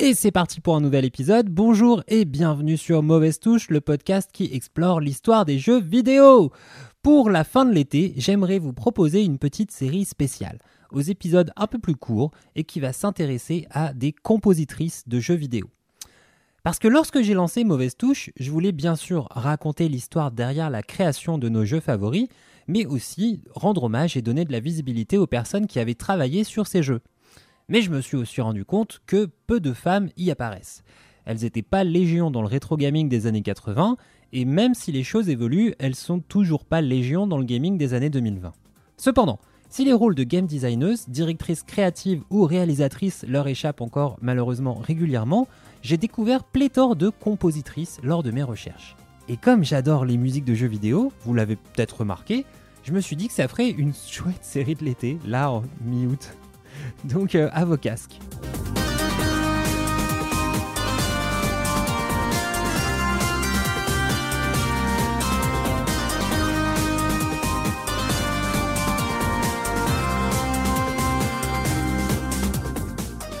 Et c'est parti pour un nouvel épisode. Bonjour et bienvenue sur Mauvaise Touche, le podcast qui explore l'histoire des jeux vidéo. Pour la fin de l'été, j'aimerais vous proposer une petite série spéciale, aux épisodes un peu plus courts et qui va s'intéresser à des compositrices de jeux vidéo. Parce que lorsque j'ai lancé Mauvaise Touche, je voulais bien sûr raconter l'histoire derrière la création de nos jeux favoris, mais aussi rendre hommage et donner de la visibilité aux personnes qui avaient travaillé sur ces jeux. Mais je me suis aussi rendu compte que peu de femmes y apparaissent. Elles n'étaient pas légion dans le rétro gaming des années 80, et même si les choses évoluent, elles sont toujours pas légion dans le gaming des années 2020. Cependant, si les rôles de game designeuse, directrice créative ou réalisatrice leur échappent encore malheureusement régulièrement, j'ai découvert pléthore de compositrices lors de mes recherches. Et comme j'adore les musiques de jeux vidéo, vous l'avez peut-être remarqué, je me suis dit que ça ferait une chouette série de l'été, là en mi-août. Donc euh, à vos casques.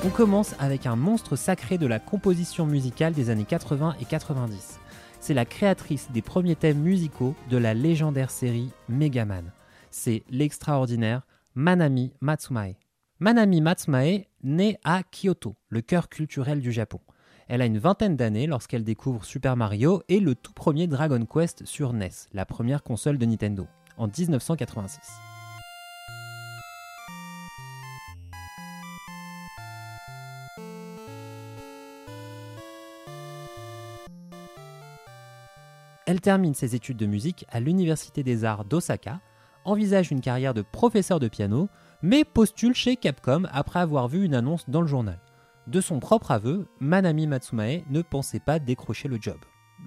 On commence avec un monstre sacré de la composition musicale des années 80 et 90. C'est la créatrice des premiers thèmes musicaux de la légendaire série Megaman. C'est l'extraordinaire Manami Matsumae. Manami Matsumae naît à Kyoto, le cœur culturel du Japon. Elle a une vingtaine d'années lorsqu'elle découvre Super Mario et le tout premier Dragon Quest sur NES, la première console de Nintendo, en 1986. Elle termine ses études de musique à l'Université des Arts d'Osaka, envisage une carrière de professeur de piano, mais postule chez Capcom après avoir vu une annonce dans le journal. De son propre aveu, Manami Matsumae ne pensait pas décrocher le job.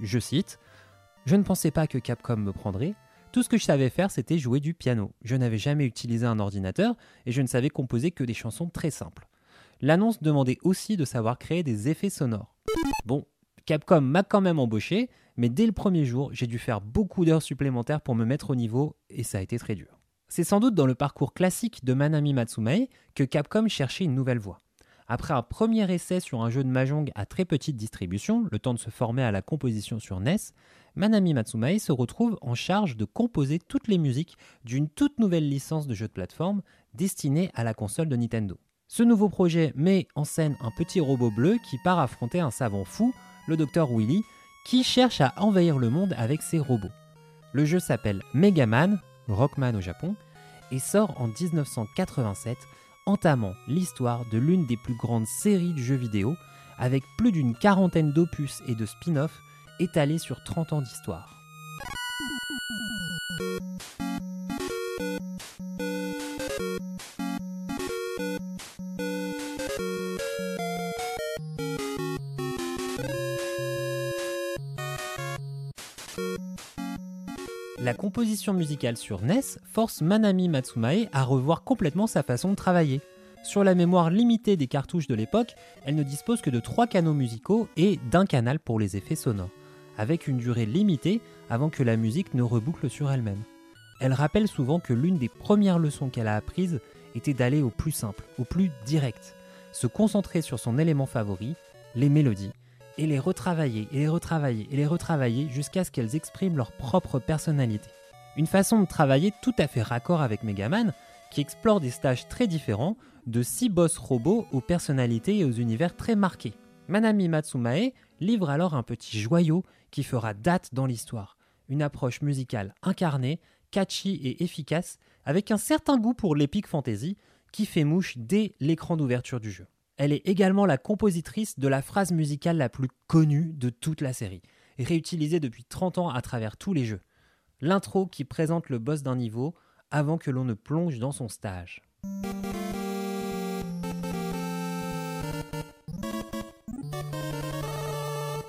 Je cite Je ne pensais pas que Capcom me prendrait. Tout ce que je savais faire, c'était jouer du piano. Je n'avais jamais utilisé un ordinateur et je ne savais composer que des chansons très simples. L'annonce demandait aussi de savoir créer des effets sonores. Bon, Capcom m'a quand même embauché, mais dès le premier jour, j'ai dû faire beaucoup d'heures supplémentaires pour me mettre au niveau et ça a été très dur. C'est sans doute dans le parcours classique de Manami Matsumae que Capcom cherchait une nouvelle voie. Après un premier essai sur un jeu de Mahjong à très petite distribution, le temps de se former à la composition sur NES, Manami Matsumae se retrouve en charge de composer toutes les musiques d'une toute nouvelle licence de jeu de plateforme destinée à la console de Nintendo. Ce nouveau projet met en scène un petit robot bleu qui part affronter un savant fou le docteur Willy, qui cherche à envahir le monde avec ses robots. Le jeu s'appelle Megaman, Rockman au Japon, et sort en 1987, entamant l'histoire de l'une des plus grandes séries de jeux vidéo, avec plus d'une quarantaine d'opus et de spin-offs étalés sur 30 ans d'histoire. La composition musicale sur NES force Manami Matsumae à revoir complètement sa façon de travailler. Sur la mémoire limitée des cartouches de l'époque, elle ne dispose que de trois canaux musicaux et d'un canal pour les effets sonores, avec une durée limitée avant que la musique ne reboucle sur elle-même. Elle rappelle souvent que l'une des premières leçons qu'elle a apprises était d'aller au plus simple, au plus direct, se concentrer sur son élément favori, les mélodies, et les retravailler, et les retravailler, et les retravailler jusqu'à ce qu'elles expriment leur propre personnalité. Une façon de travailler tout à fait raccord avec Megaman, qui explore des stages très différents, de six boss robots aux personnalités et aux univers très marqués. Manami Matsumae livre alors un petit joyau qui fera date dans l'histoire. Une approche musicale incarnée, catchy et efficace, avec un certain goût pour l'épique fantasy, qui fait mouche dès l'écran d'ouverture du jeu. Elle est également la compositrice de la phrase musicale la plus connue de toute la série, réutilisée depuis 30 ans à travers tous les jeux. L'intro qui présente le boss d'un niveau avant que l'on ne plonge dans son stage.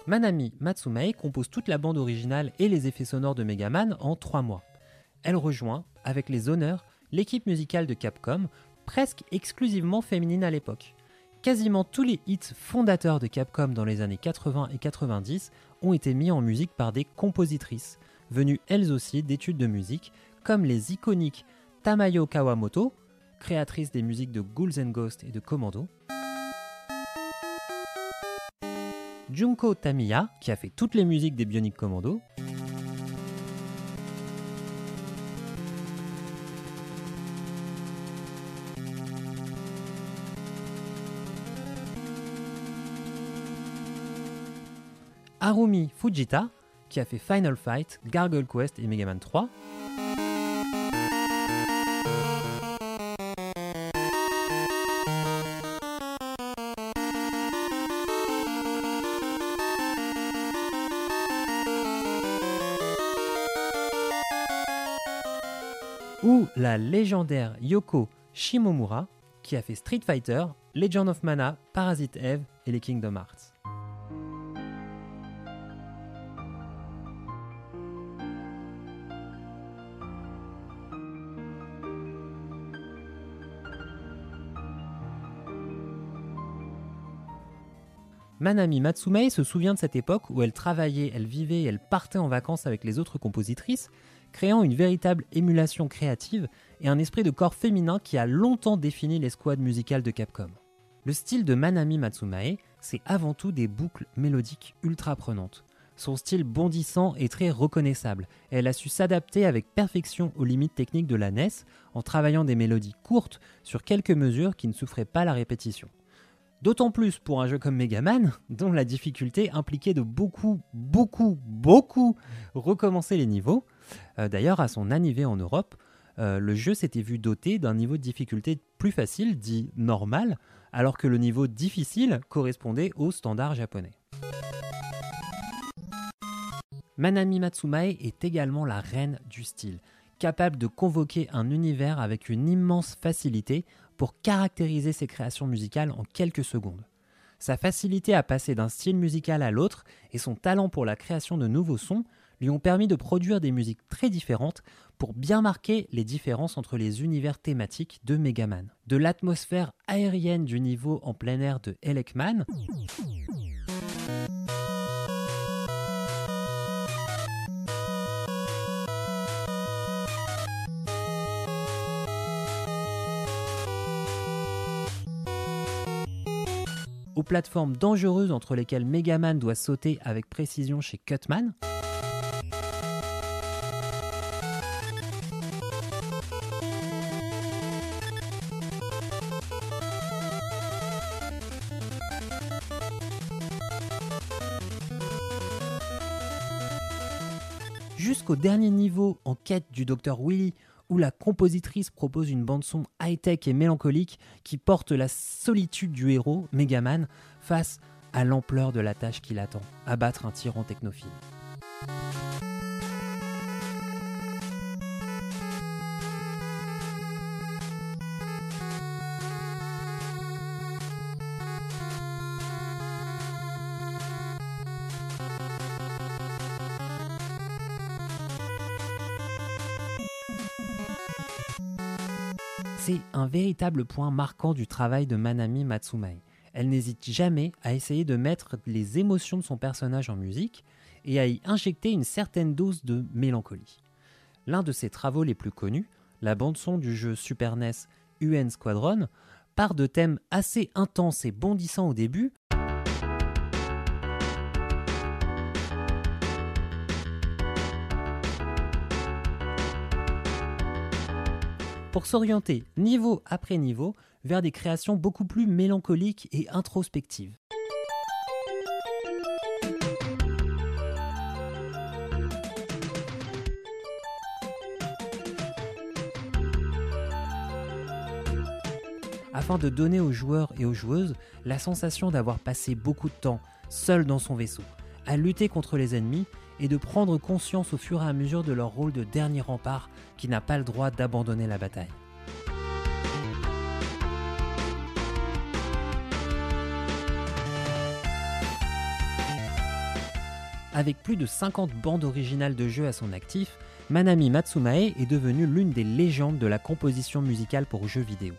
Manami Matsumae compose toute la bande originale et les effets sonores de Megaman en 3 mois. Elle rejoint, avec les honneurs, l'équipe musicale de Capcom, presque exclusivement féminine à l'époque. Quasiment tous les hits fondateurs de Capcom dans les années 80 et 90 ont été mis en musique par des compositrices, venues elles aussi d'études de musique, comme les iconiques Tamayo Kawamoto, créatrice des musiques de Ghouls and Ghosts et de Commando, Junko Tamiya, qui a fait toutes les musiques des Bionic Commando. Harumi Fujita, qui a fait Final Fight, Gargoyle Quest et Mega Man 3. ou la légendaire Yoko Shimomura qui a fait Street Fighter, Legend of Mana, Parasite Eve et les Kingdom Hearts. Manami Matsumae se souvient de cette époque où elle travaillait, elle vivait, elle partait en vacances avec les autres compositrices, créant une véritable émulation créative et un esprit de corps féminin qui a longtemps défini l'escouade musicale de Capcom. Le style de Manami Matsumae, c'est avant tout des boucles mélodiques ultra prenantes. Son style bondissant est très reconnaissable elle a su s'adapter avec perfection aux limites techniques de la NES en travaillant des mélodies courtes sur quelques mesures qui ne souffraient pas la répétition. D'autant plus pour un jeu comme Mega Man, dont la difficulté impliquait de beaucoup, beaucoup, beaucoup recommencer les niveaux. Euh, d'ailleurs, à son arrivée en Europe, euh, le jeu s'était vu doté d'un niveau de difficulté plus facile, dit normal, alors que le niveau difficile correspondait au standard japonais. Manami Matsumae est également la reine du style, capable de convoquer un univers avec une immense facilité pour caractériser ses créations musicales en quelques secondes. Sa facilité à passer d'un style musical à l'autre et son talent pour la création de nouveaux sons lui ont permis de produire des musiques très différentes pour bien marquer les différences entre les univers thématiques de Megaman. De l'atmosphère aérienne du niveau en plein air de Elekman, aux plateformes dangereuses entre lesquelles Megaman doit sauter avec précision chez Cutman. Jusqu'au dernier niveau en quête du Dr Willy où la compositrice propose une bande-son high-tech et mélancolique qui porte la solitude du héros, Megaman, face à l'ampleur de la tâche qui l'attend, abattre un tyran technophile. C'est un véritable point marquant du travail de Manami Matsumae. Elle n'hésite jamais à essayer de mettre les émotions de son personnage en musique et à y injecter une certaine dose de mélancolie. L'un de ses travaux les plus connus, la bande-son du jeu Super NES UN Squadron, part de thèmes assez intenses et bondissants au début, pour s'orienter niveau après niveau vers des créations beaucoup plus mélancoliques et introspectives. afin de donner aux joueurs et aux joueuses la sensation d'avoir passé beaucoup de temps seul dans son vaisseau, à lutter contre les ennemis et de prendre conscience au fur et à mesure de leur rôle de dernier rempart qui n'a pas le droit d'abandonner la bataille. Avec plus de 50 bandes originales de jeux à son actif, Manami Matsumae est devenue l'une des légendes de la composition musicale pour jeux vidéo.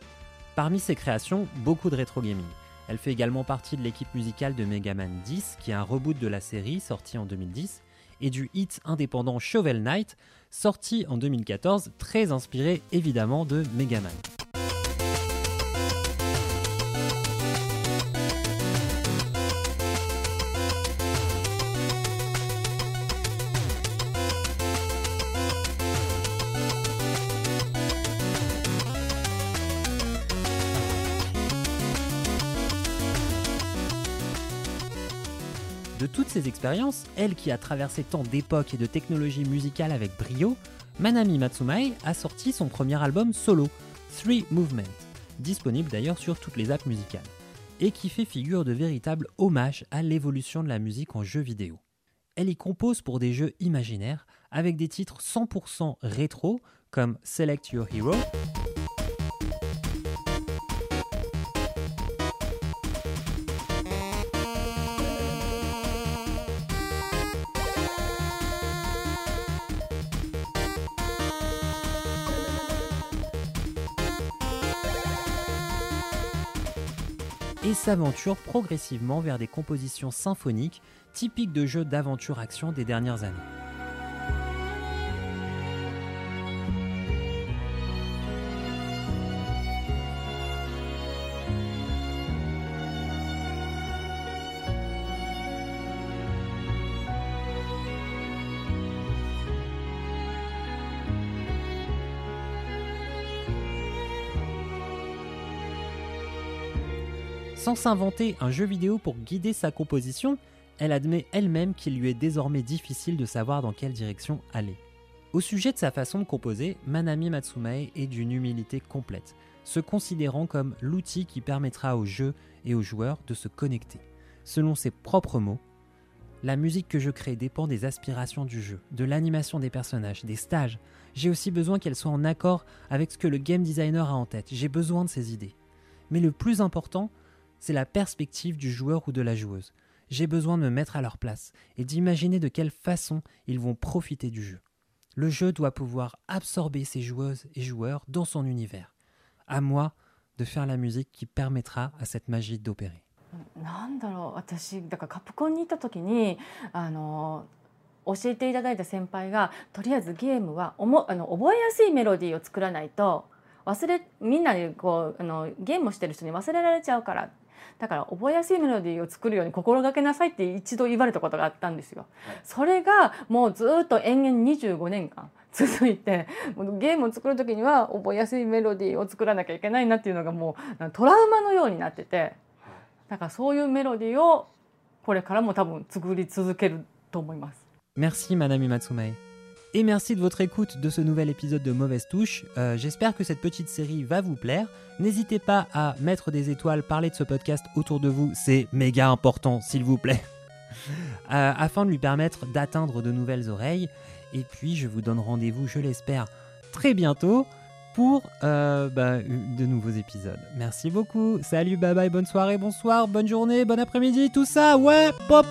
Parmi ses créations, beaucoup de rétro gaming. Elle fait également partie de l'équipe musicale de Mega Man 10, qui est un reboot de la série sorti en 2010, et du hit indépendant Shovel Knight, sorti en 2014, très inspiré évidemment de Mega Man. Toutes ces expériences, elle qui a traversé tant d'époques et de technologies musicales avec brio, Manami Matsumae a sorti son premier album solo, Three Movement, disponible d'ailleurs sur toutes les apps musicales, et qui fait figure de véritable hommage à l'évolution de la musique en jeu vidéo. Elle y compose pour des jeux imaginaires avec des titres 100% rétro comme Select Your Hero, et s'aventure progressivement vers des compositions symphoniques typiques de jeux d'aventure-action des dernières années. Sans s'inventer un jeu vidéo pour guider sa composition, elle admet elle-même qu'il lui est désormais difficile de savoir dans quelle direction aller. Au sujet de sa façon de composer, Manami Matsumae est d'une humilité complète, se considérant comme l'outil qui permettra au jeu et aux joueurs de se connecter. Selon ses propres mots, la musique que je crée dépend des aspirations du jeu, de l'animation des personnages, des stages. J'ai aussi besoin qu'elle soit en accord avec ce que le game designer a en tête. J'ai besoin de ses idées. Mais le plus important, c'est la perspective du joueur ou de la joueuse. J'ai besoin de me mettre à leur place et d'imaginer de quelle façon ils vont profiter du jeu. Le jeu doit pouvoir absorber ces joueuses et joueurs dans son univers. À moi de faire la musique qui permettra à cette magie d'opérer. なんだろう私だからカプコンに行った時にあの教えていただいた先輩がとりあえずゲームはおもあの覚えやすいメロディーを作らないと忘れみんなでこうあのゲームをしてる人に忘れられちゃうから だから覚えやすいメロディーを作るように心がけなさいって一度言われたことがあったんですよ。それがもうずっと延々25年間 続いてゲームを作る時には覚えやすいメロディーを作らなきゃいけないなっていうのがもうトラウマのようになっててだからそういうメロディーをこれからも多分作り続けると思います。Merci Madame Matsumae. Et merci de votre écoute de ce nouvel épisode de Mauvaise Touche. Euh, J'espère que cette petite série va vous plaire. N'hésitez pas à mettre des étoiles, parler de ce podcast autour de vous, c'est méga important, s'il vous plaît, euh, afin de lui permettre d'atteindre de nouvelles oreilles. Et puis, je vous donne rendez-vous, je l'espère, très bientôt pour euh, bah, de nouveaux épisodes. Merci beaucoup. Salut, bye bye, bonne soirée, bonsoir, bonne journée, bon après-midi, tout ça, ouais, pop